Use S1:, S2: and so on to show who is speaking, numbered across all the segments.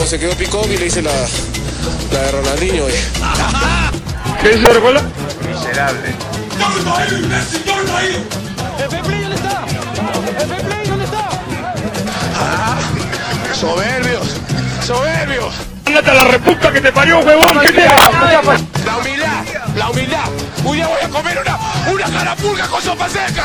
S1: Se quedó Picón y le hice la, la de Ronaldinho. eh.
S2: ¿Qué dice recuerda?
S3: Miserable.
S1: Soberbios, soberbios.
S2: ¡Ándate a la reputa que te parió, huevón! ¿Qué te
S1: La humildad, la humildad. Un día voy a comer una, una carapulga con sopa seca.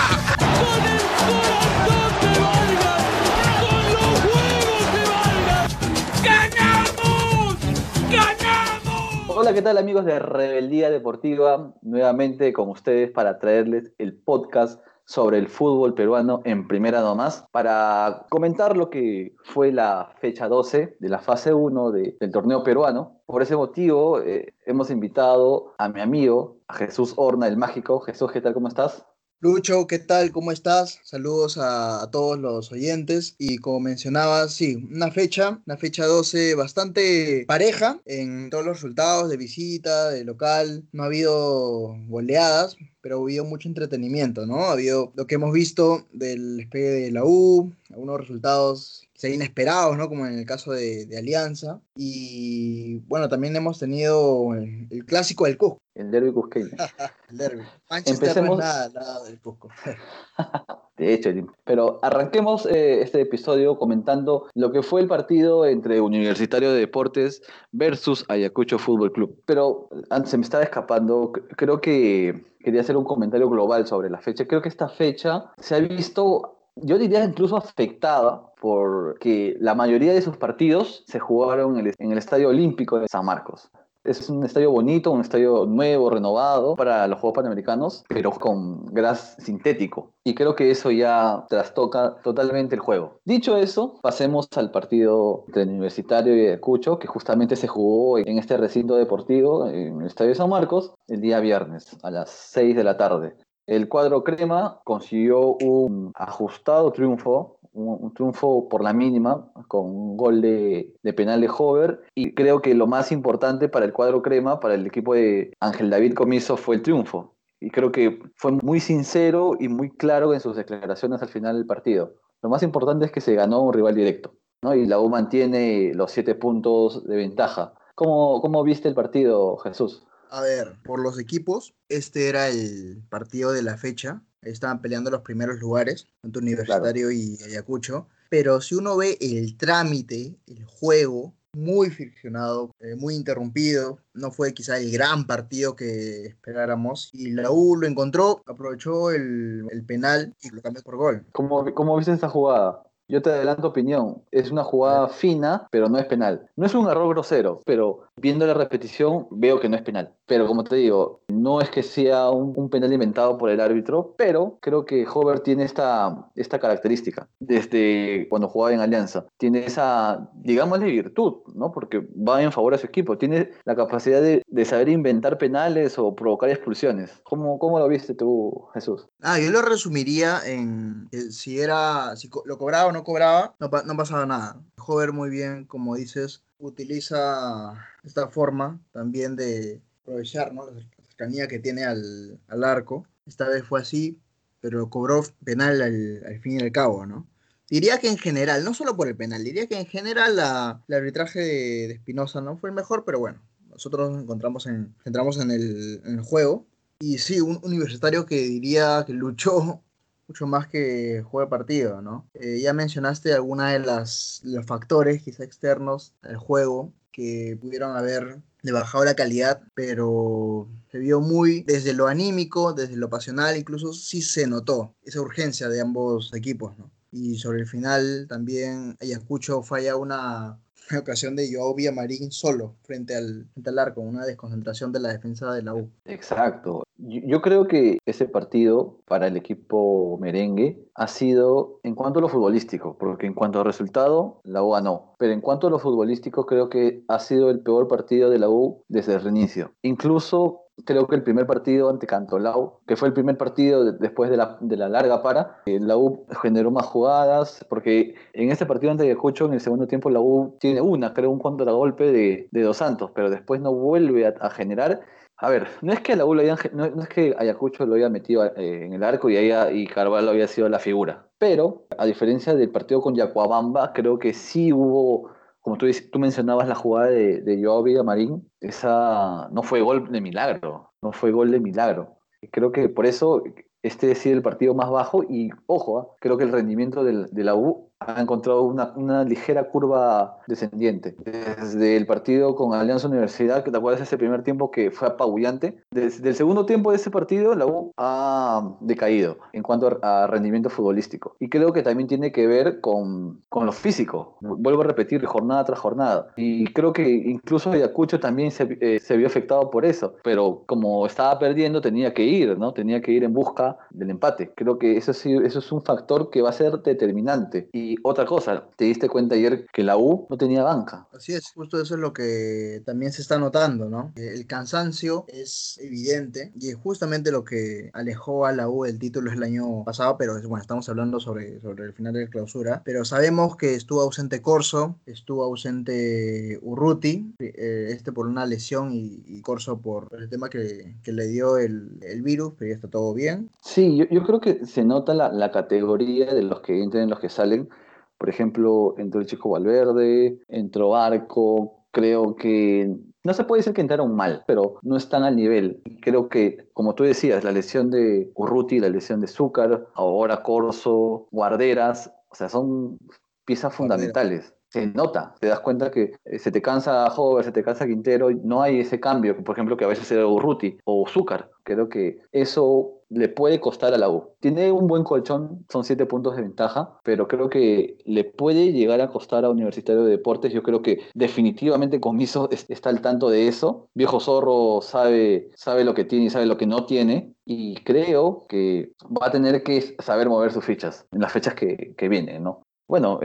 S4: Hola, ¿qué tal amigos de Rebeldía Deportiva? Nuevamente con ustedes para traerles el podcast sobre el fútbol peruano en primera nomás, para comentar lo que fue la fecha 12 de la fase 1 de- del torneo peruano. Por ese motivo eh, hemos invitado a mi amigo, a Jesús Horna, el mágico. Jesús, ¿qué tal? ¿Cómo estás?
S5: Lucho, ¿qué tal? ¿Cómo estás? Saludos a, a todos los oyentes. Y como mencionabas, sí, una fecha, una fecha 12 bastante pareja en todos los resultados de visita, de local. No ha habido goleadas, pero ha habido mucho entretenimiento, ¿no? Ha habido lo que hemos visto del despegue de la U, algunos resultados quizá inesperados, ¿no? Como en el caso de, de Alianza. Y bueno, también hemos tenido el, el clásico del Cusco,
S4: El derby cusqueño.
S5: el derby. Manchester
S4: Empecemos-
S5: no es nada, nada del Cusco.
S4: De hecho, pero arranquemos eh, este episodio comentando lo que fue el partido entre Universitario de Deportes versus Ayacucho Fútbol Club. Pero antes se me estaba escapando, creo que quería hacer un comentario global sobre la fecha. Creo que esta fecha se ha visto, yo diría incluso afectada porque la mayoría de sus partidos se jugaron en el, en el Estadio Olímpico de San Marcos. Es un estadio bonito, un estadio nuevo, renovado para los Juegos Panamericanos, pero con gras sintético. Y creo que eso ya trastoca totalmente el juego. Dicho eso, pasemos al partido entre el Universitario y Ayacucho, que justamente se jugó en este recinto deportivo, en el Estadio San Marcos, el día viernes a las 6 de la tarde. El cuadro crema consiguió un ajustado triunfo, un, un triunfo por la mínima, con un gol de, de penal de Hover. Y creo que lo más importante para el cuadro crema, para el equipo de Ángel David Comiso, fue el triunfo. Y creo que fue muy sincero y muy claro en sus declaraciones al final del partido. Lo más importante es que se ganó un rival directo, ¿no? Y la U mantiene los siete puntos de ventaja. ¿Cómo, cómo viste el partido, Jesús?
S5: A ver, por los equipos, este era el partido de la fecha. Estaban peleando los primeros lugares, tanto Universitario y Ayacucho. Pero si uno ve el trámite, el juego, muy friccionado, eh, muy interrumpido. No fue quizá el gran partido que esperáramos. Y la U lo encontró, aprovechó el, el penal y lo cambió por gol.
S4: ¿Cómo, cómo viste esta jugada? Yo te adelanto opinión. Es una jugada fina, pero no es penal. No es un error grosero, pero viendo la repetición veo que no es penal. Pero como te digo, no es que sea un, un penal inventado por el árbitro, pero creo que Hover tiene esta, esta característica desde cuando jugaba en Alianza. Tiene esa, digámosle, virtud, ¿no? Porque va en favor a su equipo. Tiene la capacidad de, de saber inventar penales o provocar expulsiones. ¿Cómo, ¿Cómo lo viste tú, Jesús?
S5: Ah, yo lo resumiría en si era, si lo cobraba o no cobraba, no, no pasaba nada. Hover muy bien, como dices, utiliza esta forma también de aprovechar ¿no? la cercanía que tiene al, al arco. Esta vez fue así, pero cobró penal al, al fin y al cabo, ¿no? Diría que en general, no solo por el penal, diría que en general la, el arbitraje de Espinosa no fue el mejor, pero bueno, nosotros nos encontramos en, entramos en el, en el juego. Y sí, un universitario que diría que luchó mucho más que juego de partido, ¿no? Eh, ya mencionaste algunos de las, los factores quizá externos al juego que pudieron haber bajado la calidad, pero se vio muy desde lo anímico, desde lo pasional, incluso sí se notó esa urgencia de ambos equipos, ¿no? Y sobre el final también Ayacucho falla una, ocasión de Joao Villamarín solo frente al, frente al arco, una desconcentración de la defensa de la U.
S4: Exacto. Yo creo que ese partido para el equipo merengue ha sido en cuanto a lo futbolístico, porque en cuanto a resultado, la U ganó. Pero en cuanto a lo futbolístico, creo que ha sido el peor partido de la U desde el reinicio. Incluso creo que el primer partido ante Cantolao, que fue el primer partido de- después de la, de la larga para, eh, la U generó más jugadas, porque en este partido ante Ayacucho, en el segundo tiempo, la U tiene una, creo, un contragolpe de, de Dos Santos, pero después no vuelve a, a generar. A ver, no es que la U lo hayan, ge- no, es que Ayacucho lo haya metido eh, en el arco y, haya, y Carvalho había sido la figura, pero a diferencia del partido con Yacuabamba, creo que sí hubo como tú, tú mencionabas la jugada de, de Joao Villamarín, esa no fue gol de milagro, no fue gol de milagro. Creo que por eso este es el partido más bajo y, ojo, ¿ah? creo que el rendimiento del, de la U ha encontrado una, una, ligera curva descendiente. Desde el partido con Alianza Universidad, que te acuerdas ese primer tiempo que fue apabullante, desde el segundo tiempo de ese partido la U ha decaído en cuanto a rendimiento futbolístico. Y creo que también tiene que ver con, con lo físico. Vuelvo a repetir, jornada tras jornada. Y creo que incluso Ayacucho también se, eh, se vio afectado por eso. Pero como estaba perdiendo, tenía que ir, ¿no? Tenía que ir en busca del empate. Creo que eso, sí, eso es un factor que va a ser determinante. Y otra cosa, te diste cuenta ayer que la U no tenía banca.
S5: Así es, justo eso es lo que también se está notando, ¿no? El cansancio es evidente y es justamente lo que alejó a la U del título el año pasado, pero bueno, estamos hablando sobre, sobre el final de la clausura, pero sabemos que estuvo ausente Corso, estuvo ausente Urruti, eh, este por una lesión y, Corso por el tema que, que le dio el, el, virus, pero ya está todo bien.
S4: Sí, yo, yo creo que se nota la, la categoría de los que entran y los que salen por ejemplo, entró el Chico Valverde, entró Arco, creo que no se puede decir que entraron mal, pero no están al nivel. Creo que, como tú decías, la lesión de Urruti, la lesión de Zúcar, ahora Corso, Guarderas, o sea, son piezas fundamentales. Se nota, te das cuenta que eh, se te cansa Hover, se te cansa Quintero, no hay ese cambio, por ejemplo, que a veces era Urruti o Zúcar. Creo que eso le puede costar a la U. Tiene un buen colchón, son siete puntos de ventaja, pero creo que le puede llegar a costar a Universitario de Deportes. Yo creo que definitivamente Comiso está al tanto de eso. Viejo Zorro sabe, sabe lo que tiene y sabe lo que no tiene. Y creo que va a tener que saber mover sus fichas en las fechas que vienen, ¿no? Bueno,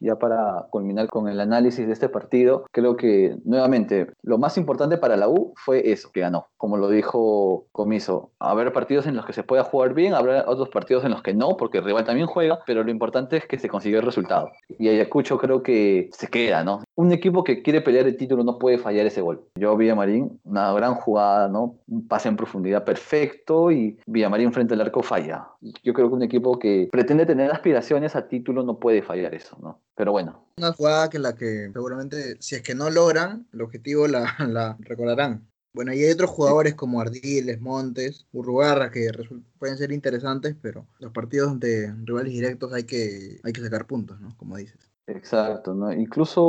S4: ya para culminar con el análisis de este partido, creo que nuevamente lo más importante para la U fue eso, que ganó. Como lo dijo Comiso, haber partidos en los que se pueda jugar bien, habrá otros partidos en los que no, porque el rival también juega, pero lo importante es que se consiga el resultado. Y Ayacucho creo que se queda, ¿no? Un equipo que quiere pelear el título no puede fallar ese gol. Yo vi a Marín, una gran jugada, ¿no? Un pase en profundidad perfecto y Villamarín frente al arco falla. Yo creo que un equipo que pretende tener aspiraciones a título no puede fallar eso, ¿no? Pero bueno.
S5: Una jugada que la que seguramente, si es que no logran, el objetivo la, la recordarán. Bueno, y hay otros jugadores como Ardiles, Montes, Urrugarra que pueden ser interesantes, pero los partidos de rivales directos hay que, hay que sacar puntos, ¿no? Como dices.
S4: Exacto, ¿no? Incluso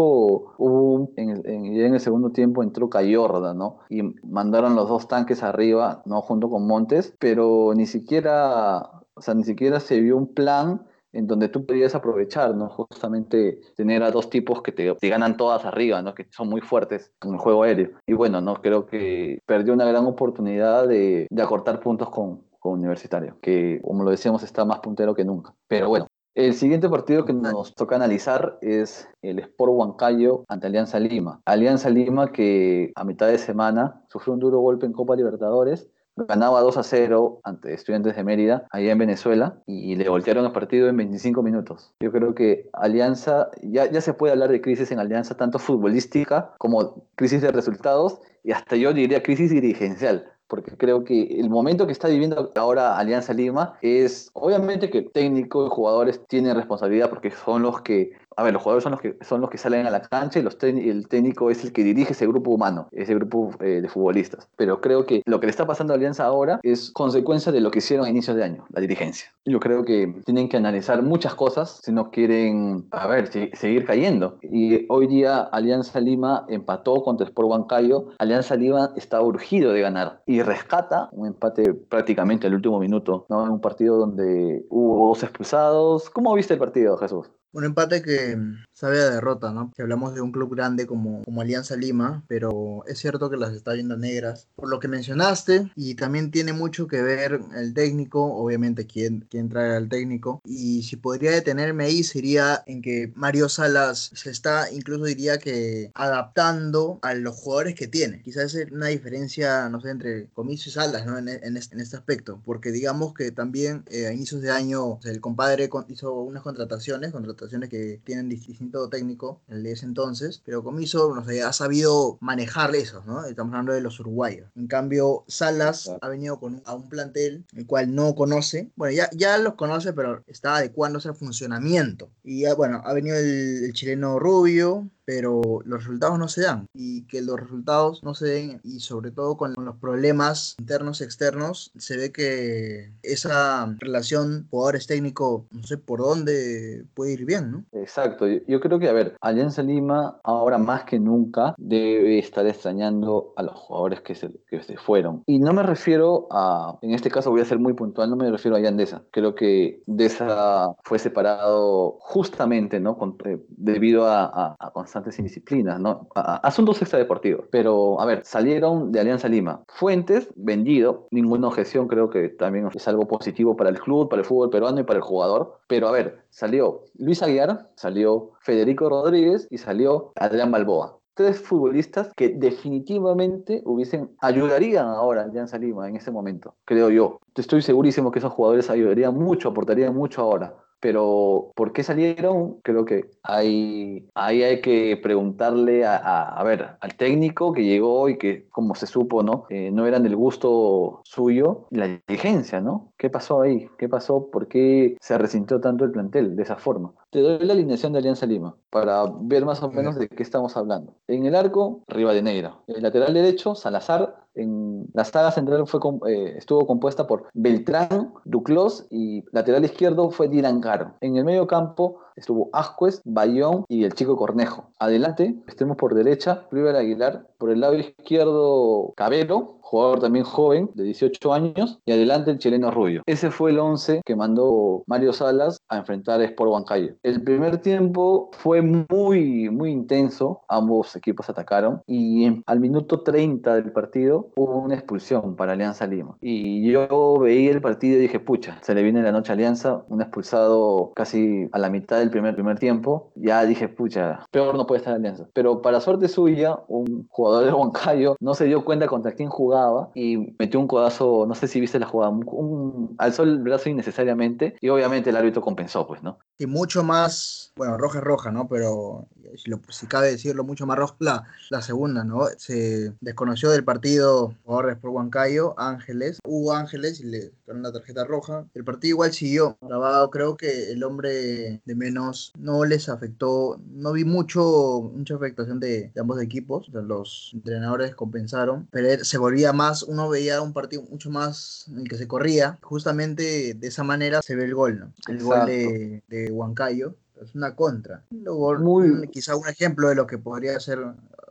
S4: hubo en, en el segundo tiempo entró Cayorda, ¿no? Y mandaron los dos tanques arriba, ¿no? Junto con Montes, pero ni siquiera, o sea, ni siquiera se vio un plan en donde tú podías aprovechar, ¿no? Justamente tener a dos tipos que te, ganan todas arriba, ¿no? Que son muy fuertes en el juego aéreo. Y bueno, ¿no? Creo que perdió una gran oportunidad de, de acortar puntos con, con Universitario, que como lo decíamos está más puntero que nunca. Pero bueno, el siguiente partido que nos toca analizar es el Sport Huancayo ante Alianza Lima. Alianza Lima que a mitad de semana sufrió un duro golpe en Copa Libertadores ganaba 2 a 0 ante Estudiantes de Mérida, allá en Venezuela, y le voltearon el partido en 25 minutos. Yo creo que Alianza, ya, ya se puede hablar de crisis en Alianza, tanto futbolística como crisis de resultados, y hasta yo diría crisis dirigencial porque creo que el momento que está viviendo ahora Alianza Lima es, obviamente que técnico y jugadores tienen responsabilidad porque son los que a ver, los jugadores son los que, son los que salen a la cancha y los el técnico es el que dirige ese grupo humano, ese grupo eh, de futbolistas. Pero creo que lo que le está pasando a Alianza ahora es consecuencia de lo que hicieron a inicios de año, la dirigencia. Yo creo que tienen que analizar muchas cosas si no quieren, a ver, seguir cayendo. Y hoy día Alianza Lima empató contra Sport Huancayo. Alianza Lima está urgido de ganar y rescata un empate prácticamente al último minuto, ¿no? En un partido donde hubo dos expulsados. ¿Cómo viste el partido, Jesús?
S5: Un empate que sabe a derrota, ¿no? Si hablamos de un club grande como, como Alianza Lima, pero es cierto que las está viendo negras. Por lo que mencionaste, y también tiene mucho que ver el técnico, obviamente quién, quién trae al técnico. Y si podría detenerme ahí, sería en que Mario Salas se está, incluso diría que adaptando a los jugadores que tiene. Quizás es una diferencia, no sé, entre Comiso y Salas, ¿no? En, en, este, en este, aspecto. Porque digamos que también eh, a inicios de año el compadre hizo unas contrataciones, contrataciones que tienen distintos técnico, el de ese entonces, pero Comiso no sé, ha sabido manejar eso, ¿no? Estamos hablando de los uruguayos. En cambio, Salas ha venido con a un plantel el cual no conoce, bueno, ya, ya los conoce, pero está adecuándose al funcionamiento. Y bueno, ha venido el, chileno Rubio, pero los resultados no se dan y que los resultados no se den y sobre todo con, los problemas internos externos se ve que esa relación jugadores técnico no sé por dónde puede ir bien, ¿no?
S4: Exacto, yo, creo que a ver, Alianza Lima ahora más que nunca debe estar extrañando a los jugadores que se, que se fueron y no me refiero a, en este caso voy a ser muy puntual, no me refiero a Yandesa, creo que Deza fue separado justamente, ¿no? Eh, debido a, constantes indisciplinas, ¿no? Asuntos extradeportivos. Pero, a ver, salieron de Alianza Lima. Fuentes, vendido, ninguna objeción, creo que también es algo positivo para el club, para el fútbol peruano y para el jugador. Pero, a ver, salió Luis Aguiar, salió Federico Rodríguez y salió Adrián Balboa tres futbolistas que definitivamente hubiesen ayudarían ahora a Alianza Lima en ese momento, creo yo. Estoy segurísimo que esos jugadores ayudarían mucho, aportarían mucho ahora pero ¿por qué salieron? Creo que ahí, ahí hay que preguntarle a, a, ver, al técnico que llegó y que, como se supo, ¿no? Eh, no eran del gusto suyo, la diligencia, ¿no? ¿Qué pasó ahí? ¿Qué pasó? ¿Por qué se resintió tanto el plantel de esa forma? Te doy la alineación de Alianza Lima para ver más o menos de qué estamos hablando. En el arco, Rivadeneira. En el lateral derecho, Salazar, en la saga central fue, eh, estuvo compuesta por Beltrán, Duclos y lateral izquierdo fue Dylan. En el medio campo estuvo Ascuez, Bayón y el chico Cornejo. Adelante, estemos por derecha, River Aguilar. Por el lado izquierdo, Cabero, jugador también joven, de 18 años, y adelante el chileno Rubio. Ese fue el 11 que mandó Mario Salas a enfrentar a Sport Huancayo. El primer tiempo fue muy, muy intenso, ambos equipos atacaron, y al minuto 30 del partido hubo una expulsión para Alianza Lima. Y yo veía el partido y dije, pucha, se le viene la noche a Alianza, un expulsado casi a la mitad del primer, primer tiempo, ya dije, pucha, peor no puede estar Alianza. Pero para suerte suya, un jugador de Huancayo no se dio cuenta contra quién jugaba y metió un codazo, no sé si viste la jugada, un, alzó el brazo innecesariamente y obviamente el árbitro compensó, pues, ¿no?
S5: Y mucho más, bueno, roja es roja, ¿no? Pero si, lo, si cabe decirlo, mucho más roja la, la segunda, ¿no? Se desconoció del partido jugadores por Huancayo, Ángeles, hubo Ángeles y le dieron la tarjeta roja. El partido igual siguió grabado, creo que el hombre de menos no les afectó, no vi mucho, mucha afectación de, ambos equipos, los entrenadores compensaron, pero se volvía más, uno veía un partido mucho más en el que se corría, justamente de esa manera se ve el gol, ¿no? El gol de, de Huancayo. Es una contra. Luego, Muy... quizá un ejemplo de lo que podría ser,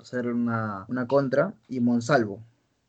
S5: ser una, una contra. Y Monsalvo.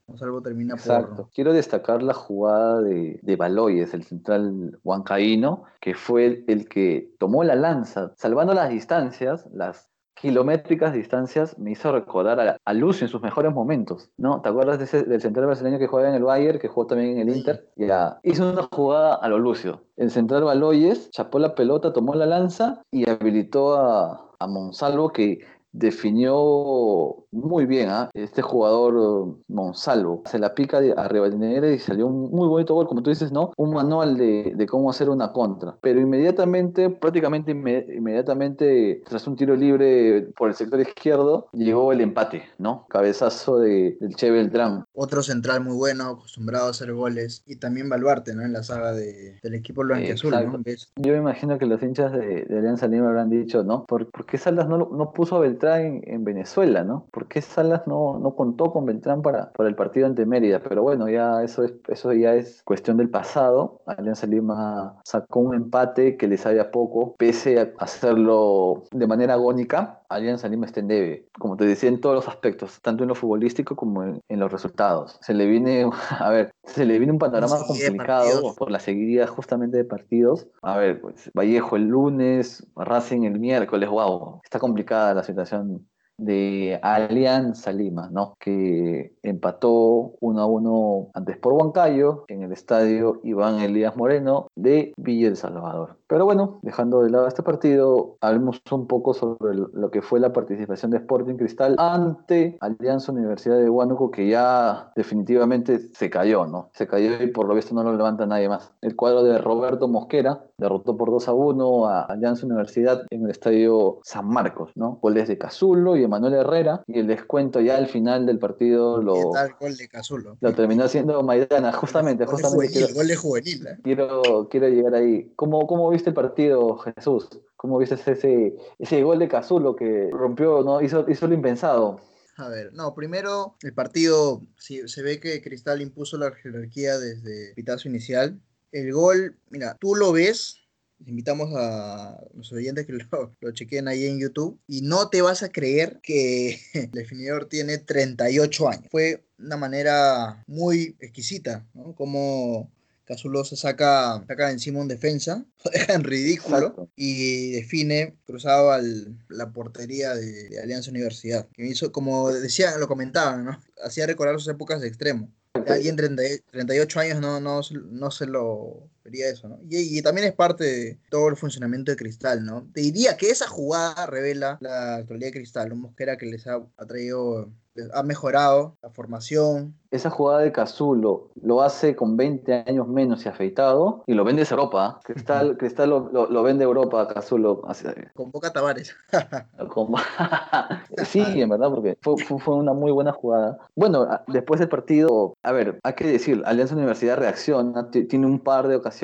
S5: Monsalvo termina
S4: Exacto. Quiero destacar la jugada de, de Baloyes, el central huancaíno, que fue el que tomó la lanza, salvando las distancias, las kilométricas distancias me hizo recordar a, Lucio en sus mejores momentos, ¿no? ¿Te acuerdas de ese, del central brasileño que juega en el Bayern, que jugó también en el Inter? Ya, hizo una jugada a lo Lucio. El central Baloyes chapó la pelota, tomó la lanza y habilitó a, a Monsalvo que definió muy bien a ¿ah? este jugador Monsalvo. Se la pica arriba de Negra y salió un muy bonito gol, como tú dices, ¿no? Un manual de, de cómo hacer una contra. Pero inmediatamente, prácticamente inmediatamente, tras un tiro libre por el sector izquierdo, llegó el empate, ¿no? Cabezazo de, del Che Beltrán.
S5: Otro central muy bueno, acostumbrado a hacer goles. Y también Baluarte, ¿no? En la saga de, del equipo blanqueazul, ¿no?
S4: Yo me imagino que los hinchas de, Alianza Lima habrán dicho, ¿no? ¿Por, por qué Salas no, no puso a Beltrán en, Venezuela, ¿no? ¿Por qué Salas no, no contó con Beltrán para, para el partido ante Mérida? Pero bueno, ya eso, es, eso ya es cuestión del pasado. Alianza Lima sacó un empate que les sabía poco, pese a hacerlo de manera agónica. Alianza Lima está en debe, como te decía, en todos los aspectos, tanto en lo futbolístico como en, los resultados. Se le viene, a ver, se le viene un panorama complicado por la seguidilla justamente de partidos. A ver, pues Vallejo el lunes, Racing el miércoles, wow, está complicada la situación de Alianza Lima, ¿no? que empató 1 a 1 antes por Huancayo en el estadio Iván Elías Moreno de Villa El Salvador. Pero bueno, dejando de lado este partido, hablemos un poco sobre lo que fue la participación de Sporting Cristal ante Alianza Universidad de Huánuco, que ya definitivamente se cayó, ¿no? Se cayó y por lo visto no lo levanta nadie más. El cuadro de Roberto Mosquera derrotó por 2 a 1 a Alianza Universidad en el estadio San Marcos, ¿no? Goles de Cazulo y Emanuel Herrera y el descuento ya al final del partido
S5: ¿Qué
S4: lo,
S5: tal gol de Cazulo?
S4: lo terminó haciendo Maidana, justamente,
S5: Gol
S4: justamente.
S5: juvenil,
S4: quiero-
S5: gol de juvenil. ¿eh?
S4: quiero, quiero llegar ahí. ¿Cómo, ¿Cómo viste el partido, Jesús? ¿Cómo viste ese, ese gol de Cazulo que rompió, no hizo, hizo lo impensado?
S5: A ver, no, primero el partido, sí, se ve que Cristal impuso la jerarquía desde el pitazo inicial. El gol, mira, tú lo ves, invitamos a los oyentes que lo, lo chequen ahí en YouTube, y no te vas a creer que el definidor tiene 38 años. Fue una manera muy exquisita, ¿no? Como Cazulo se saca, saca encima un defensa, lo deja en ridículo
S4: Exacto.
S5: y define cruzado al la portería de, de Alianza Universidad. Que hizo, como decían, lo comentaban, ¿no? Hacía recordar sus épocas de extremo. Alguien de 30 38 años no, no, no se lo vería eso, ¿no? Y, y también es parte de todo el funcionamiento de Cristal, ¿no? Te diría que esa jugada revela la actualidad de Cristal, un Mosquera que les ha, ha traído, les ha mejorado la formación,
S4: Esa jugada de Cazulo lo hace con 20 años menos y afeitado y lo vende a Europa. Cristal, Cristal lo, lo, lo vende a Europa a Cazulo. así-
S5: convoca a Tavares.
S4: sí, en verdad, porque fue, fue, una muy buena jugada. Bueno, después del partido, a ver, hay que decir, Alianza Universidad reacciona, ti- tiene un par de ocasiones,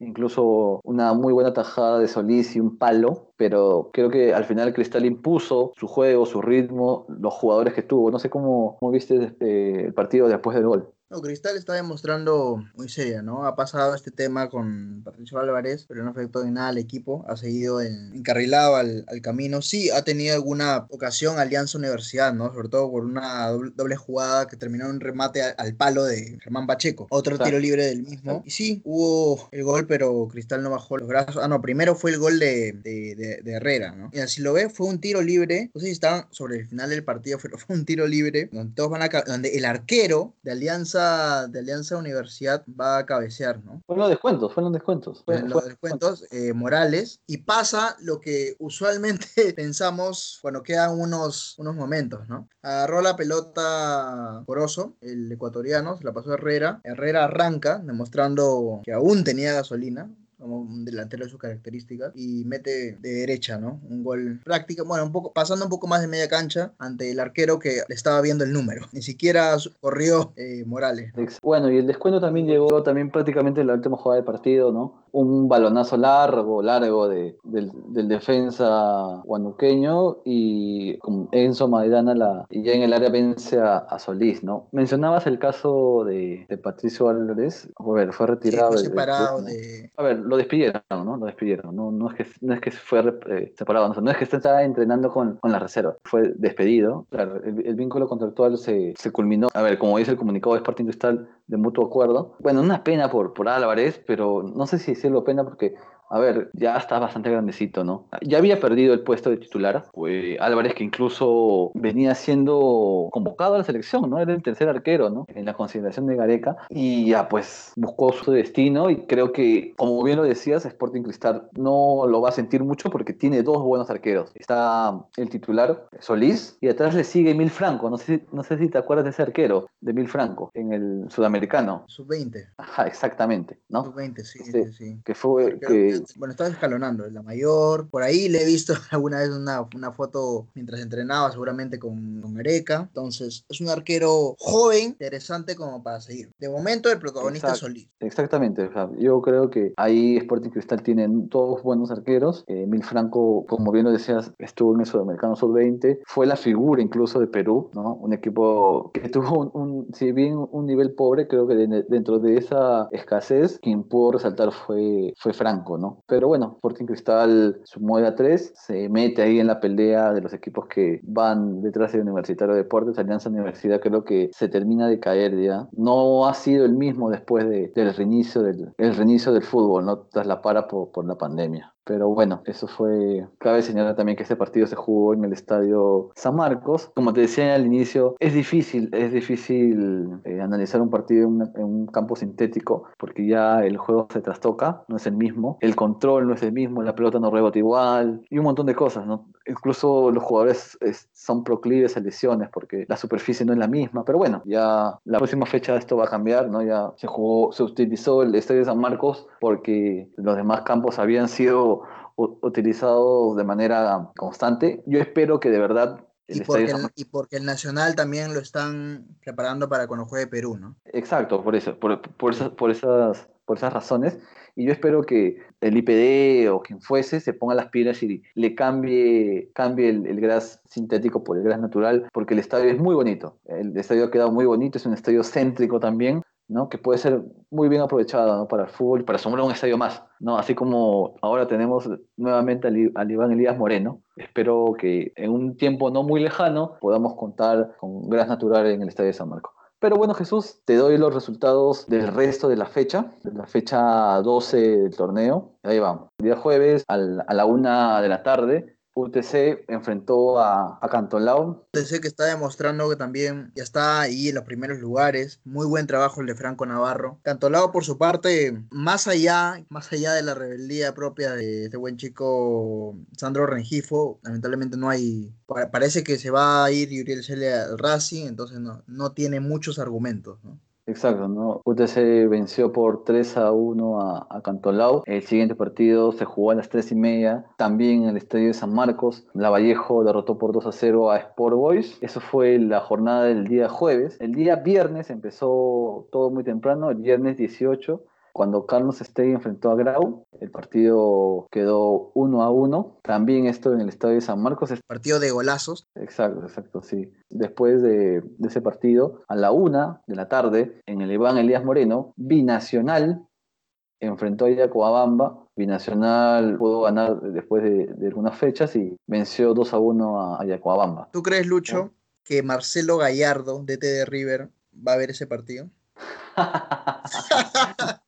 S4: incluso una muy buena tajada de Solís y un palo, pero creo que al final Cristal impuso su juego, su ritmo, los jugadores que tuvo. No sé cómo, cómo viste eh, el partido después del gol.
S5: No, Cristal está demostrando muy seria, ¿no? Ha pasado este tema con Patricio Álvarez, pero no afectó en nada al equipo. Ha seguido en- encarrilado al, al camino. Sí, ha tenido alguna ocasión Alianza Universidad, ¿no? Sobre todo por una doble, doble jugada que terminó en un remate al, al palo de Germán Pacheco. Otro tiro libre del mismo. Y sí, hubo el gol, pero Cristal no bajó los brazos. Ah, no, primero fue el gol de, de, de- de Herrera, ¿no? Y si lo ves, fue un tiro libre. No sé si estaban sobre el final del partido, pero fue un tiro libre donde todos van a donde el arquero de Alianza de Alianza Universidad va a cabecear, ¿no?
S4: Fueron los descuentos, fueron los descuentos. Fue-
S5: En
S4: fue-
S5: los descuentos eh, Morales y pasa lo que usualmente pensamos cuando quedan unos, unos momentos, ¿no? Agarró la pelota Corozo, el ecuatoriano, se la pasó a Herrera. Herrera arranca, demostrando que aún tenía gasolina como un delantero de sus características y mete de derecha, ¿no? Un gol práctico, bueno, un poco pasando un poco más de media cancha ante el arquero que le estaba viendo el número. Ni siquiera corrió eh, Morales.
S4: Bueno, y el descuento también llegó también prácticamente en la última jugada del partido, ¿no? Un balonazo largo, largo de, del, del defensa guanuqueño y con Enzo Maidana la, y ya en el área vence a, a Solís, ¿no? Mencionabas el caso de, de Patricio Álvarez, a ver, fue
S5: Sí,
S4: retirado.
S5: fue
S4: del- del
S5: separado
S4: ¿no?
S5: de,
S4: A ver, lo despidieron, ¿no? Lo despidieron. No, no, es, que, no es que fue eh, separado, no, no es que estaba entrenando con, con la reserva. Fue despedido. Claro, el, el vínculo contractual se, se culminó. A ver, como dice el comunicado de Sporting Cristal, de mutuo acuerdo. Bueno, una pena por, por Álvarez, pero no sé si decirlo pena porque a ver, ya está bastante grandecito, ¿no? Ya había perdido el puesto de titular. Fue Álvarez, que incluso venía siendo convocado a la selección, ¿no? Era el tercer arquero, ¿no? En la consideración de Gareca. Y ya, pues, buscó su destino. Y creo que, como bien lo decías, Sporting Cristal no lo va a sentir mucho porque tiene dos buenos arqueros. Está el titular, Solís, y atrás le sigue Emil Franco. No sé, si- no sé si te acuerdas de ese arquero, de Emil Franco, en el sudamericano.
S5: sub-20.
S4: Ajá, exactamente, ¿no?
S5: Sub-20, sí,
S4: Este,
S5: sí, sí.
S4: Que fue. Que,
S5: bueno, estaba escalonando, la mayor. Por ahí le he visto alguna vez una, una foto mientras entrenaba, seguramente con, con. Entonces, es un arquero joven, interesante como para seguir. De momento, el protagonista es. Solís.
S4: Exactamente, o sea, yo creo que ahí Sporting Cristal tiene dos buenos arqueros. Eh, Emil Franco, como bien lo decías, estuvo en el Sudamericano Sub-20, fue la figura incluso de Perú, ¿no? Un equipo que tuvo un, un- si bien un nivel pobre, creo que de- dentro de esa escasez, quien pudo resaltar fue, fue Franco, Pero bueno, Sporting Cristal sumó de a tres, se mete ahí en la pelea de los equipos que van detrás de Universitario de Deportes, Alianza Universidad creo que se termina de caer ya. No ha sido el mismo después de- del reinicio del, el reinicio del fútbol, ¿no? Tras la para por la pandemia. Pero bueno, eso fue. Cabe señalar también que este partido se jugó en el estadio San Marcos. Como te decía al inicio, es difícil, es difícil eh, analizar un partido en, en un campo sintético porque ya el juego se trastoca, no es el mismo, el control no es el mismo, la pelota no rebota igual y un montón de cosas, ¿no? Incluso los jugadores es- son proclives a lesiones porque la superficie no es la misma. Pero bueno, ya la próxima fecha esto va a cambiar, ¿no? Ya se jugó, se utilizó el estadio San Marcos porque los demás campos habían sido utilizados de manera constante. Yo espero que de verdad el
S5: Y porque el, y porque el Nacional también lo están preparando para cuando juegue Perú, ¿no?
S4: Exacto, por eso, por, por esas, por esas, por esas razones. Y yo espero que el IPD o quien fuese se ponga las pilas y le cambie, cambie el, el gras sintético por el gras natural, porque el estadio es muy bonito. El estadio ha quedado muy bonito, es un estadio céntrico también, ¿no? que puede ser muy bien aprovechado ¿no? para el fútbol, para sumar un estadio más. ¿no? Así como ahora tenemos nuevamente al, al Iván Elías Moreno. Espero que en un tiempo no muy lejano podamos contar con gras natural en el estadio de San Marcos. Pero bueno, Jesús, te doy los resultados del resto de la fecha, de la fecha 12 del torneo. Ahí vamos. El día jueves a la una de la tarde, UTC enfrentó a, a Cantolao.
S5: Sé que está demostrando que también ya está ahí en los primeros lugares. Muy buen trabajo el de Franco Navarro. Cantolao, por su parte, más allá, más allá de la rebeldía propia de este buen chico Sandro Rengifo, lamentablemente no hay. pa- Parece que se va a ir Yuriel Cele al Racing, entonces no, no tiene muchos argumentos, ¿no?
S4: Exacto, ¿no? UTC venció por 3 a 1 a, Cantolao. El siguiente partido se jugó a las 3 y media, también en el estadio de San Marcos. Lavallejo derrotó por 2 a 0 a Sport Boys. Eso fue la jornada del día jueves. El día viernes empezó todo muy temprano, el viernes 18, cuando Carlos Estey enfrentó a Grau. El partido quedó 1 a 1. También esto en el estadio de San Marcos.
S5: Partido de golazos.
S4: Exacto, exacto, sí. Después de, de ese partido, a la una de la tarde, en el Iván Elías Moreno, Binacional enfrentó a Yacoabamba. Binacional pudo ganar después de, de algunas fechas y venció 2 a 1 a, a Yacoabamba.
S5: ¿Tú crees, Lucho, que Marcelo Gallardo, DT de River, va a ver ese partido?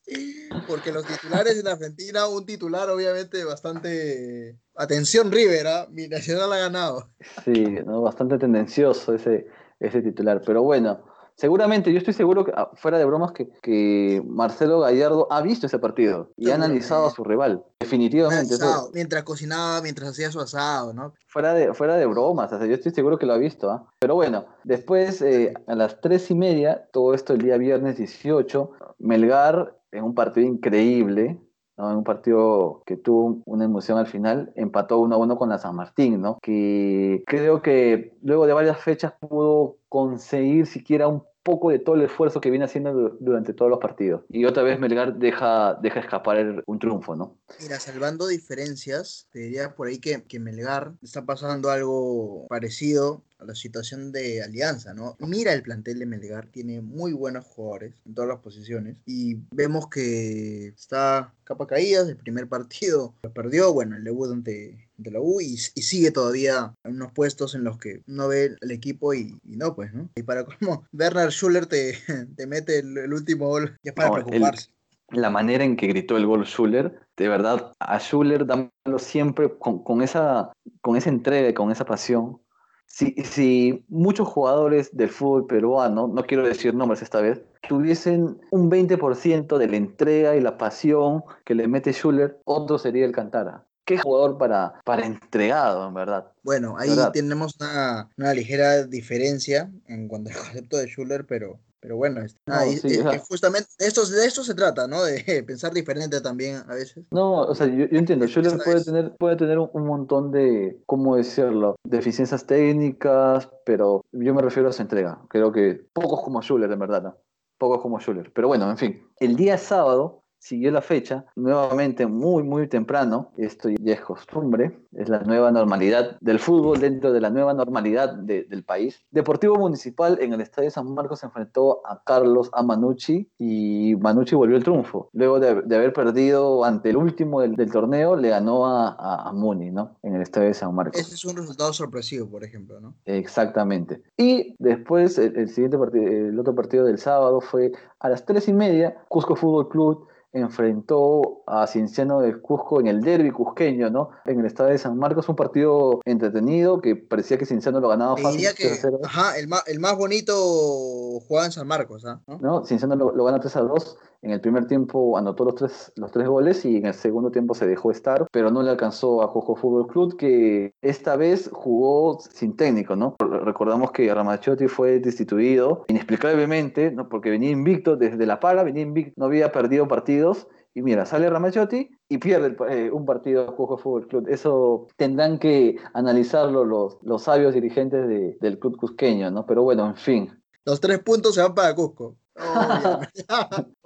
S5: Porque los titulares en Argentina, un titular obviamente bastante... Atención River, ¿ah? mi nacional ha ganado.
S4: Sí, ¿no? bastante tendencioso ese, ese titular. Pero bueno, seguramente, yo estoy seguro, que, ah, fuera de bromas, que, que Marcelo Gallardo ha visto ese partido y ha analizado a su rival. Definitivamente.
S5: Asado, mientras cocinaba, mientras hacía su asado, ¿no?
S4: Fuera de, fuera de bromas, o sea, yo estoy seguro que lo ha visto, ¿ah? Pero bueno, después eh, a las tres y media, todo esto el día viernes 18, Melgar en un partido increíble, ¿no? En un partido que tuvo una emoción al final, empató 1 a 1 con la San Martín, ¿no? Que creo que luego de varias fechas pudo conseguir siquiera un poco de todo el esfuerzo que viene haciendo du- durante todos los partidos. Y otra vez Melgar deja, deja escapar un triunfo, ¿no?
S5: Mira, salvando diferencias, te diría por ahí que, que Melgar está pasando algo parecido a la situación de Alianza, ¿no? Mira el plantel de Melgar, tiene muy buenos jugadores en todas las posiciones y vemos que está capa caídas, el primer partido lo perdió, bueno, el debut ante, ante la U y, y sigue todavía en unos puestos en los que no ve el equipo y, y no, pues, ¿no? Y para cómo Bernard Schuller te, te mete el, el último gol, ya es para
S4: No, el-
S5: preocuparse.
S4: la manera en que gritó el gol Schuller, de verdad, a Schuller dámelo siempre con, con esa, con esa entrega con esa pasión. Si, si muchos jugadores del fútbol peruano, no quiero decir nombres esta vez, tuviesen un 20% de la entrega y la pasión que le mete Schuller, otro sería el Cantara. Qué jugador para, para entregado, en verdad.
S5: Bueno, ahí
S4: ¿Verdad?
S5: tenemos una, una ligera diferencia en cuanto al concepto de Schuller, pero, pero bueno, este,
S4: No, sí,
S5: justamente de esto, de esto se trata, ¿no? De pensar diferente también a veces.
S4: No, o sea, yo, yo entiendo, Schuller puede tener, puede tener un, un montón de, ¿cómo decirlo? Deficiencias técnicas, pero yo me refiero a su entrega. Creo que pocos como Schuller, en verdad, ¿no? Pocos como Schuller. Pero bueno, en fin. El día sábado siguió la fecha, nuevamente muy, muy temprano. Esto ya es costumbre, es la nueva normalidad del fútbol dentro de la nueva normalidad de- del país. Deportivo Municipal en el Estadio San Marcos se enfrentó a Carlos a Manucci y Manucci volvió el triunfo. Luego de, de haber perdido ante el último del, del torneo, le ganó a, a, a Muni, ¿no? En el Estadio de San Marcos.
S5: Ese es un resultado sorpresivo, por ejemplo, ¿no?
S4: Exactamente. Y después, el, el siguiente partido, el otro partido del sábado fue a las tres y media, Cusco Fútbol Club enfrentó a Cienciano del Cusco en el derby cusqueño, ¿no? En el estadio de San Marcos, un partido entretenido que parecía que Cienciano lo ganaba fácil.
S5: diría que,
S4: 3-0,
S5: ajá, el más, el más bonito jugaba en San Marcos, ¿ah? ¿No?
S4: ¿no? Cienciano lo, lo gana 3 a 2 En el primer tiempo anotó los tres, los tres goles y en el segundo tiempo se dejó estar, pero no le alcanzó a Cojo Fútbol Club, que esta vez jugó sin técnico, ¿no? Recordamos que Ramachotti fue destituido inexplicablemente, ¿no? Porque venía invicto desde la paga, venía invicto, no había perdido partidos y mira, sale Ramachotti y pierde eh, un partido a Cojo Fútbol Club. Eso tendrán que analizarlo los, los sabios dirigentes del club cusqueño, ¿no? Pero bueno, en fin.
S5: Los tres puntos se van para Cusco.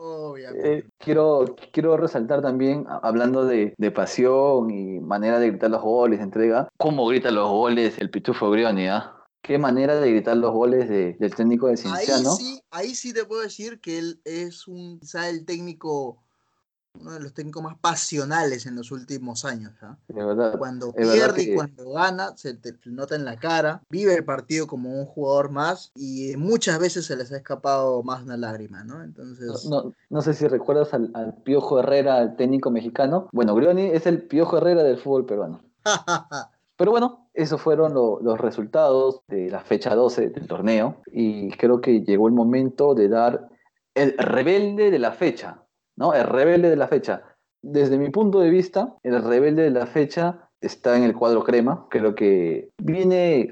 S4: Eh, quiero, quiero resaltar también, hablando de, pasión y manera de gritar los goles, entrega, cómo grita los goles el Pitufo Grioni, ¿ah? Qué manera de gritar los goles del técnico de Cienciano.
S5: Ahí sí, ahí sí te puedo decir que él es un, quizá el técnico uno de los técnicos más pasionales en los últimos años. ¿ah? cuando pierde y cuando gana, se te nota en la cara, vive el partido como un jugador más y muchas veces se les ha escapado más una lágrima, ¿no? Entonces...
S4: No, sé si recuerdas al, Piojo Herrera, el técnico mexicano. Bueno, Grioni es el Piojo Herrera del fútbol peruano. Pero bueno, esos fueron los resultados de la fecha 12 del torneo y creo que llegó el momento de dar el rebelde de la fecha. ¿No? El rebelde de la fecha. Desde mi punto de vista, el rebelde de la fecha está en el cuadro crema. Creo que viene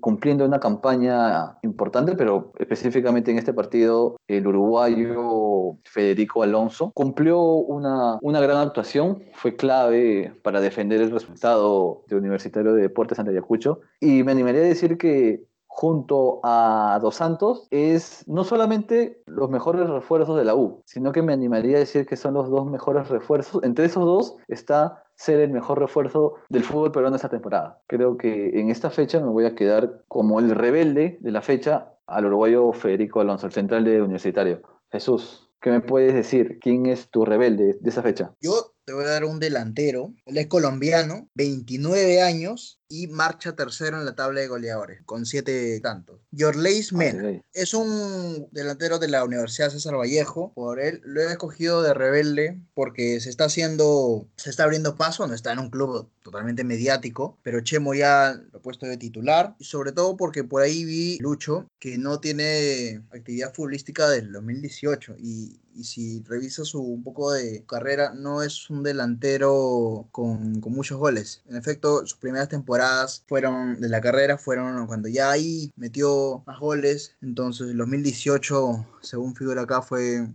S4: cumpliendo una campaña importante, pero específicamente en este partido, el uruguayo Federico Alonso cumplió una, una gran actuación. Fue clave para defender el resultado de Universitario de Deportes ante Ayacucho. Y me animaría a decir que junto a Dos Santos es no solamente los mejores refuerzos de la U, sino que me animaría a decir que son los dos mejores refuerzos. Entre esos dos está ser el mejor refuerzo del fútbol peruano esta temporada. Creo que en esta fecha me voy a quedar como el rebelde de la fecha al uruguayo Federico Alonso, el central de Universitario. Jesús, ¿qué me puedes decir? ¿Quién es tu rebelde de esa fecha?
S5: Yo te voy a dar un delantero. Él es colombiano, 29 años y marcha tercero en la tabla de goleadores, con siete tantos. Yorleis Mena es un delantero de la Universidad César Vallejo. Por él lo he escogido de rebelde porque se está haciendo, se está abriendo paso, no está en un club totalmente mediático, pero Chemo ya lo ha puesto de titular y sobre todo porque por ahí vi Lucho que no tiene actividad futbolística del 2018 y, y si revisas su, un poco de carrera, no es un delantero con, con, muchos goles. En efecto, sus primeras temporadas fueron de la carrera fueron cuando ya ahí metió más goles. Entonces, el 2018, según figura acá, fue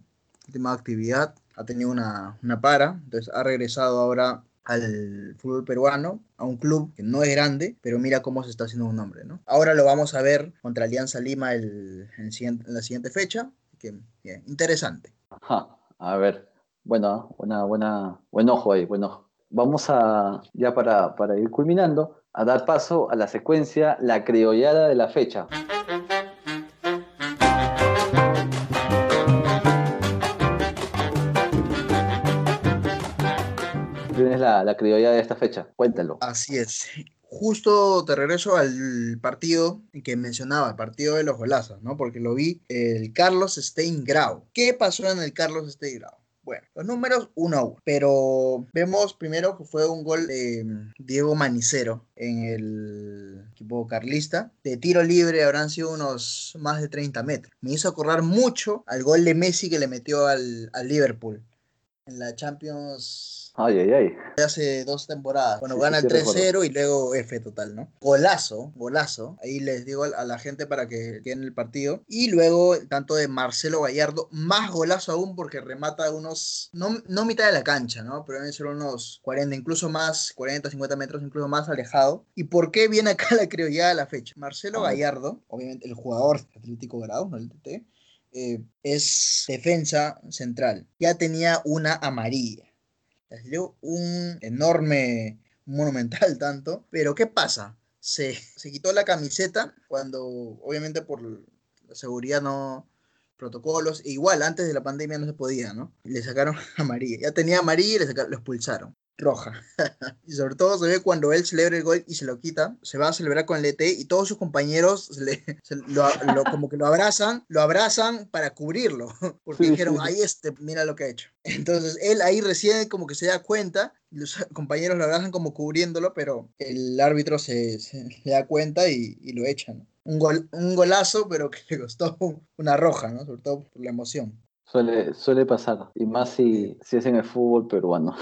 S5: última actividad. Ha tenido una, una para, entonces ha regresado ahora al fútbol peruano, a un club que no es grande, pero mira cómo se está haciendo un nombre, ¿no? Ahora lo vamos a ver contra Alianza Lima el, en la siguiente fecha, que interesante.
S4: A ver, bueno, buena, buena, buen ojo ahí, bueno. Vamos a, ya para, para ir culminando, a dar paso a la secuencia La criollada de la fecha. Tienes la, la criollada de esta fecha, cuéntalo.
S5: Así es justo te regreso al partido que mencionaba, el partido de los golazos, ¿no? Porque lo vi, el Carlos Steingrau. ¿Qué pasó en el Carlos Steingrau? Bueno, los números 1 a 1. Pero vemos primero que fue un gol de Diego Manicero en el equipo carlista. De tiro libre habrán sido unos más de 30 metros. Me hizo acordar mucho al gol de Messi que le metió al, al Liverpool en la Champions
S4: Ay, ay, ay.
S5: Hace dos temporadas. Bueno, gana el 3-0 y luego F total, ¿no? Golazo, golazo. Ahí les digo a la gente para que tienen el partido. Y luego, tanto de Marcelo Gallardo, más golazo aún porque remata unos, no, no mitad de la cancha, ¿no? Pero deben ser unos 40, incluso más, 40, 50 metros, incluso más alejado. ¿Y por qué viene acá la ya a la fecha? Marcelo Gallardo, obviamente el jugador Atlético Grado, no el TT, eh, es defensa central. Ya tenía una amarilla salió un enorme, monumental tanto. Pero ¿qué pasa? Se, se quitó la camiseta cuando, obviamente por la seguridad no, protocolos, e igual antes de la pandemia no se podía, ¿no? Le sacaron amarilla, ya tenía amarilla y le sacaron, lo expulsaron roja. y sobre todo se ve cuando él celebra el gol y se lo quita, se va a celebrar con el ET y todos sus compañeros lo, como que lo abrazan, lo abrazan para cubrirlo, porque dijeron, ahí este, mira lo que ha hecho. Entonces él ahí recién como que se da cuenta, los compañeros lo abrazan como cubriéndolo, pero el árbitro se, se da cuenta y, y lo echan. Un, gol, un golazo, pero que le costó una roja, ¿no? Sobre todo por la emoción.
S4: Suele, suele pasar, y más si, si es en el fútbol peruano.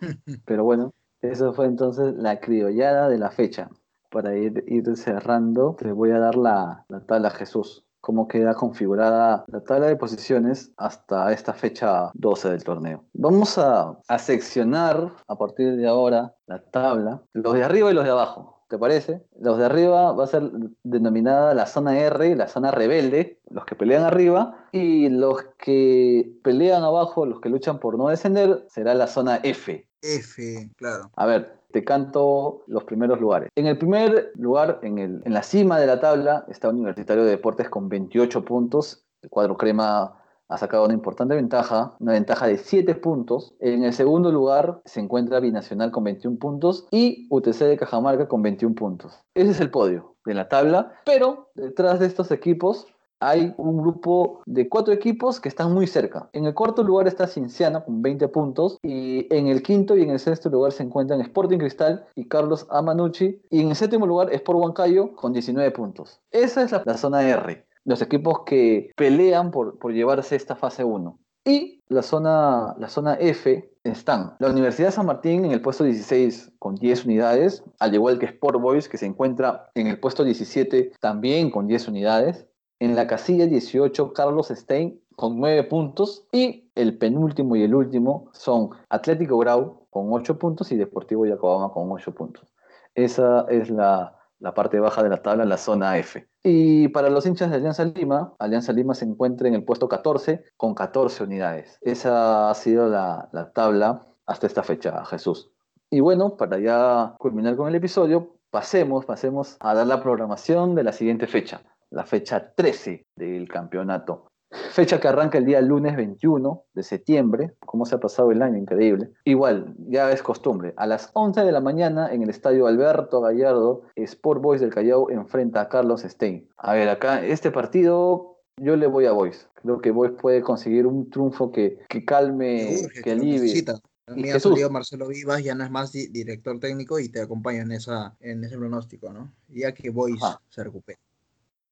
S4: Pero bueno, eso fue entonces la criollada de la fecha. Para ir, cerrando, te voy a dar la, la tabla Jesús. Cómo queda configurada la tabla de posiciones hasta esta fecha 12 del torneo. Vamos a seccionar a partir de ahora la tabla, los de arriba y los de abajo. ¿Te parece? Los de arriba va a ser denominada la zona R, la zona rebelde, los que pelean arriba, y los que pelean abajo, los que luchan por no descender, será la zona F.
S5: F, claro.
S4: A ver, te canto los primeros lugares. En el primer lugar, en, el, en la cima de la tabla, está Universitario de Deportes con 28 puntos. El cuadro crema ha sacado una importante ventaja, una ventaja de 7 puntos. En el segundo lugar se encuentra Binacional con 21 puntos y UTC de Cajamarca con 21 puntos. Ese es el podio de la tabla, pero detrás de estos equipos hay un grupo de cuatro equipos que están muy cerca. En el cuarto lugar está Cinciano con 20 puntos y en el quinto y en el sexto lugar se encuentran Sporting Cristal y Carlos Amanucci y en el séptimo lugar Sport Huancayo con 19 puntos. Esa es la zona R los equipos que pelean por, por llevarse esta fase 1. Y la zona, la zona F están la Universidad San Martín en el puesto 16 con 10 unidades, al igual que Sport Boys que se encuentra en el puesto 17 también con 10 unidades. En la casilla 18 Carlos Stein con 9 puntos y el penúltimo y el último son Atlético Grau con 8 puntos y Deportivo Yacobama con 8 puntos. Esa es la, la parte baja de la tabla, la zona F. Y para los hinchas de Alianza Lima, Alianza Lima se encuentra en el puesto 14 con 14 unidades. Esa ha sido la, la tabla hasta esta fecha, Jesús. Y bueno, para ya culminar con el episodio, pasemos, pasemos a dar la programación de la siguiente fecha, la fecha 13 del campeonato. Fecha que arranca el día lunes 21 de septiembre. ¿Cómo se ha pasado el año? Increíble. Igual, ya es costumbre. A las 11 de la mañana en el estadio Alberto Gallardo, Sport Boys del Callao enfrenta a Carlos Stein. A ver, acá, este partido yo le voy a Boys. Creo que Boys puede conseguir un triunfo que, que calme,
S5: Urge,
S4: que alivie.
S5: salió Marcelo Vivas, ya no es más di- director técnico y te acompaña en, esa, en ese pronóstico, ¿no? Ya que Boys
S4: Ajá.
S5: se recupere.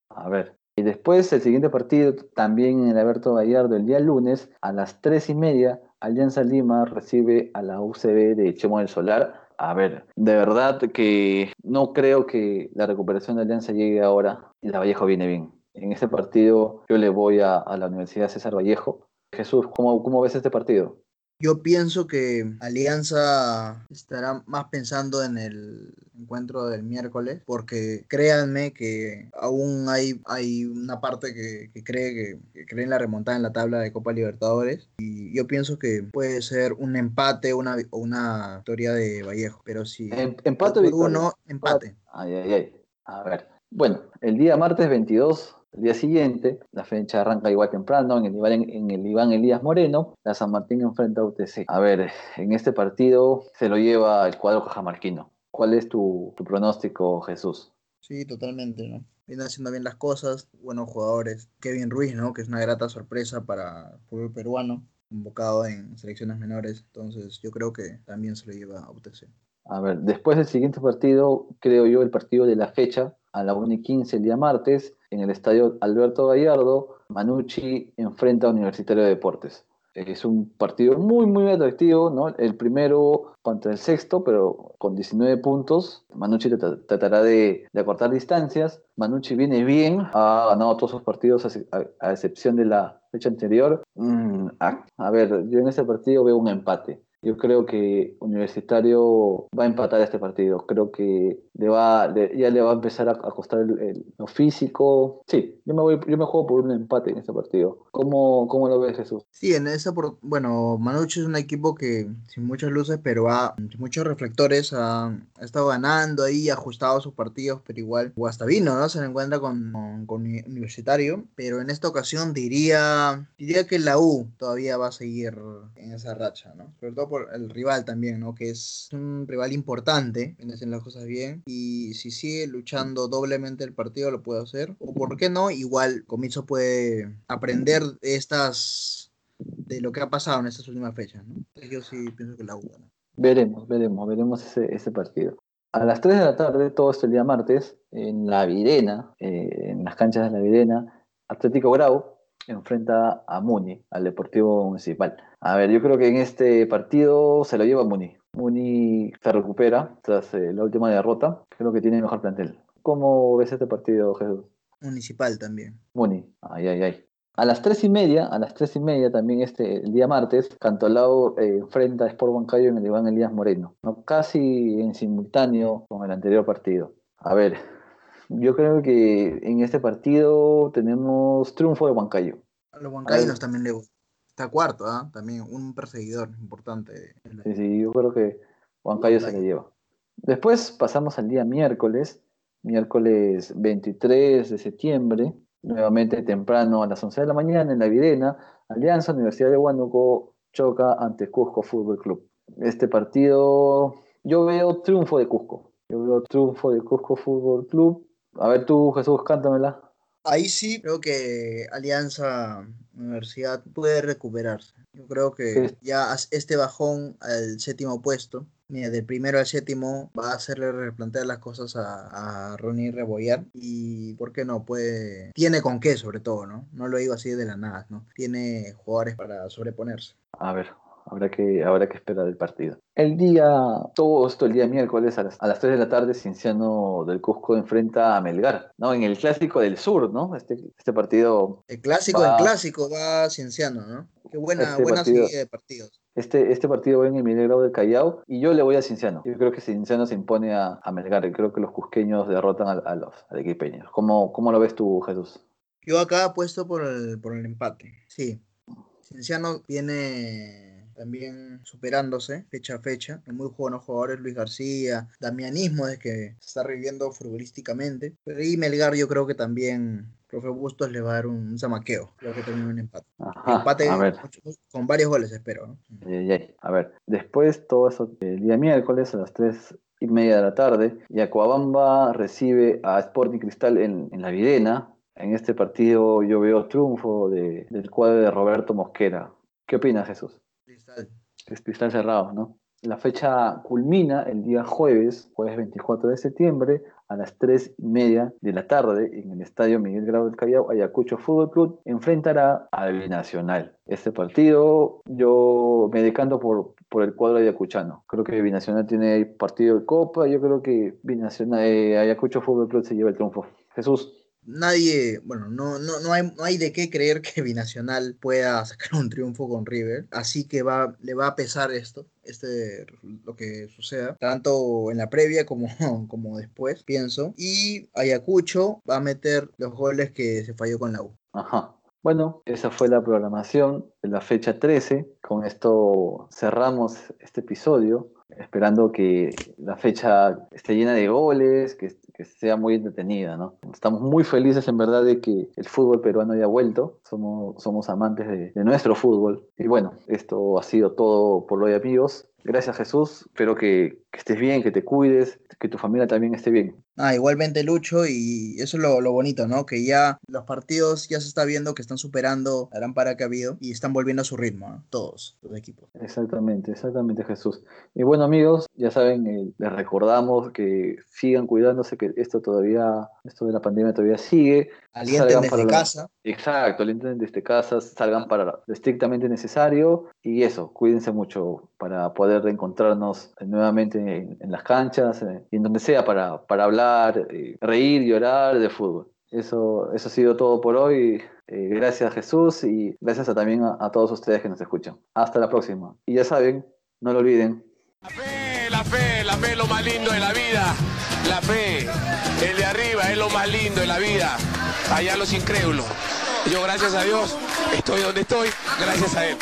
S4: A ver. Y después el siguiente partido, también en el Alberto Gallardo, el día lunes, a las 3 y media, Alianza Lima recibe a la UCB de Chemo del Solar. A ver, de verdad que no creo que la recuperación de Alianza llegue ahora y la Vallejo viene bien. En este partido yo le voy a, a la Universidad César Vallejo. Jesús, ¿cómo, cómo ves este partido?
S5: Yo pienso que Alianza estará más pensando en el encuentro del miércoles, porque créanme que aún hay, hay una parte que, que cree que, que cree en la remontada en la tabla de Copa Libertadores. Y yo pienso que puede ser un empate una, o una victoria de Vallejo. Pero si
S4: Em- empate o
S5: uno, empate.
S4: Ay, ay, ay. A ver. Bueno, el día martes 22, el día siguiente, la fecha arranca igual temprano en el, Iván, en el Iván Elías Moreno. La San Martín enfrenta a UTC. A ver, en este partido se lo lleva el cuadro cajamarquino. ¿Cuál es tu, tu pronóstico, Jesús?
S5: Sí, totalmente, ¿no? Viene haciendo bien las cosas, buenos jugadores. Kevin Ruiz, ¿no? Que es una grata sorpresa para el fútbol peruano, convocado en selecciones menores. Entonces, yo creo que también se lo lleva a UTC.
S4: A ver, después del siguiente partido, creo yo, el partido de la fecha, a la 1 y 15 el día martes, en el estadio Alberto Gallardo, Manucci enfrenta a Universitario de Deportes. Es un partido muy, muy atractivo, ¿no? El primero contra el sexto, pero con 19 puntos. Manucci tra- tratará de, de acortar distancias. Manucci viene bien, ha ganado todos sus partidos a, ex- a- a excepción de la fecha anterior. Mm, a, a ver, yo en este partido veo un empate. Yo creo que Universitario va a empatar este partido. Creo que le va, ya le va a empezar a, a costar el, el- lo físico. Sí, yo me voy, yo me juego por un empate en este partido. ¿Cómo, cómo lo ves, Jesús?
S5: Sí, en esa, por- bueno, Manucci es un equipo que sin muchas luces, pero ha, sin muchos reflectores, ha, estado ganando ahí, ha ajustado sus partidos, pero igual, o ¿no? Se le encuentra con, con, con Uni- Universitario, pero en esta ocasión diría, diría que la U todavía va a seguir en esa racha, ¿no? Por el rival también, ¿no? Que es un rival importante, haciendo las cosas bien, y si sigue luchando doblemente el partido lo puede hacer, o por qué no, igual Comiso puede aprender de estas de lo que ha pasado en estas últimas fechas, ¿no? Yo sí pienso que la U gana.
S4: Veremos, veremos, veremos ese, ese partido. A las 3 de la tarde, todo esto el día martes, en La Virena, eh, en las canchas de La Virena, Atlético Grau enfrenta a Muni, al Deportivo Municipal. A ver, yo creo que en este partido se lo lleva Muni. Muni se recupera tras eh, la última derrota. Creo que tiene mejor plantel. ¿Cómo ves este partido, Jesús?
S5: Municipal también.
S4: Muni, ay, ay, ay. A las tres y media, a las tres y media también este el día martes, Cantolao eh, enfrenta a Sport Bancayo en el Iván Elías Moreno, ¿no? casi en simultáneo con el anterior partido. A ver, yo creo que en este partido tenemos triunfo de Huancayo.
S5: A los huancaínos también le Está cuarto, ¿ah? También un perseguidor importante.
S4: Sí, sí, yo creo que Huancayo se le lleva. Después pasamos al día miércoles, miércoles 23 de septiembre, nuevamente temprano a las 11 de la mañana en la Videna, Alianza Universidad de Huánuco choca ante Cusco Fútbol Club. Este partido, yo veo triunfo de Cusco. Yo veo triunfo de Cusco Fútbol Club. A ver tú, Jesús, cántamela.
S5: Ahí sí creo que Alianza Universidad puede recuperarse. Yo creo que ya este bajón al séptimo puesto, mira, del primero al séptimo, va a hacerle replantear las cosas a, a Ronnie Rebollar. Y, ¿por qué no? Puede, tiene con qué, sobre todo, ¿no? No lo digo así de la nada, ¿no? Tiene jugadores para sobreponerse.
S4: A ver, Habrá que, habrá que esperar el partido. El día, todo esto el día miércoles a las, a las 3 de la tarde, Cienciano del Cusco enfrenta a Melgar, ¿no? En el clásico del sur, ¿no? Este, este partido.
S5: El clásico
S4: va-
S5: del clásico va Cienciano, ¿no? Qué buena,
S4: Este
S5: buena
S4: partido-
S5: seguida de partidos.
S4: Este, este partido va en el Mineiro del Callao y yo le voy a Cienciano. Yo creo que Cienciano se impone a, a Melgar y creo que los cusqueños derrotan a, a los arequipeños. ¿Cómo, ¿Cómo lo ves tú, Jesús?
S5: Yo acá apuesto por el, por el empate. Sí. Cienciano viene también superándose fecha a fecha. Muy buenos jugadores, Luis García, Damianismo es que se está reviviendo futbolísticamente. Y Melgar yo creo que también, profe Bustos le va a dar un, un zamaqueo. Creo que termina un empate.
S4: Ajá,
S5: empate
S4: a ver.
S5: mucho- con varios goles, espero. ¿no?
S4: A ver, después todo eso el día miércoles a las 3 y media de la tarde, Yacuabamba recibe a Sporting Cristal en, en la Videna. En este partido yo veo triunfo de- del cuadro de Roberto Mosquera. ¿Qué opinas, Jesús?
S5: Cristal.
S4: Cerrado, ¿no? La fecha culmina el día jueves, jueves 24 de septiembre, a las 3 y media de la tarde, en el estadio Miguel Grau del Callao, Ayacucho Fútbol Club enfrentará al Binacional. Este partido yo me decanto por, por el cuadro ayacuchano. Creo que Binacional tiene partido de Copa, yo creo que Binacional, eh, Ayacucho Fútbol Club se lleva el triunfo. Jesús,
S5: Nadie, bueno, no, no, no, hay, no hay de qué creer que Binacional pueda sacar un triunfo con River, así que va, le va a pesar esto, este, lo que suceda, tanto en la previa como, como después, pienso, y Ayacucho va a meter los goles que se falló con la U.
S4: Ajá. Bueno, esa fue la programación de la fecha 13. Con esto cerramos este episodio, esperando que la fecha esté llena de goles, que, que sea muy entretenida, ¿no? Estamos muy felices en verdad de que el fútbol peruano haya vuelto. Somos, somos amantes de, de nuestro fútbol. Y bueno, esto ha sido todo por hoy, amigos. Gracias, Jesús. Espero que, que estés bien, que te cuides, que tu familia también esté bien.
S5: Ah, igualmente Lucho, y eso es lo, lo bonito, ¿no? Que ya los partidos ya se está viendo que están superando la gran para que ha habido y están volviendo a su ritmo, ¿no? todos los equipos.
S4: Exactamente, exactamente Jesús. Y bueno amigos, ya saben, eh, les recordamos que sigan cuidándose, que esto todavía, esto de la pandemia todavía sigue.
S5: Alienten
S4: Salgan
S5: desde
S4: para la-
S5: casa.
S4: Exacto, alienten desde casa, salgan para lo estrictamente necesario y eso, cuídense mucho para poder reencontrarnos nuevamente en, en las canchas eh, y en donde sea para, para hablar, eh, reír, llorar de fútbol. Eso, eso ha sido todo por hoy. Eh, gracias Jesús y gracias a- también a, a todos ustedes que nos escuchan. Hasta la próxima. Y ya saben, no lo olviden,
S1: La fe, la fe, la fe es lo más lindo de la vida. La fe, el de arriba es lo más lindo de la vida. Allá los incrédulos. Yo gracias a Dios estoy donde estoy, gracias a Él.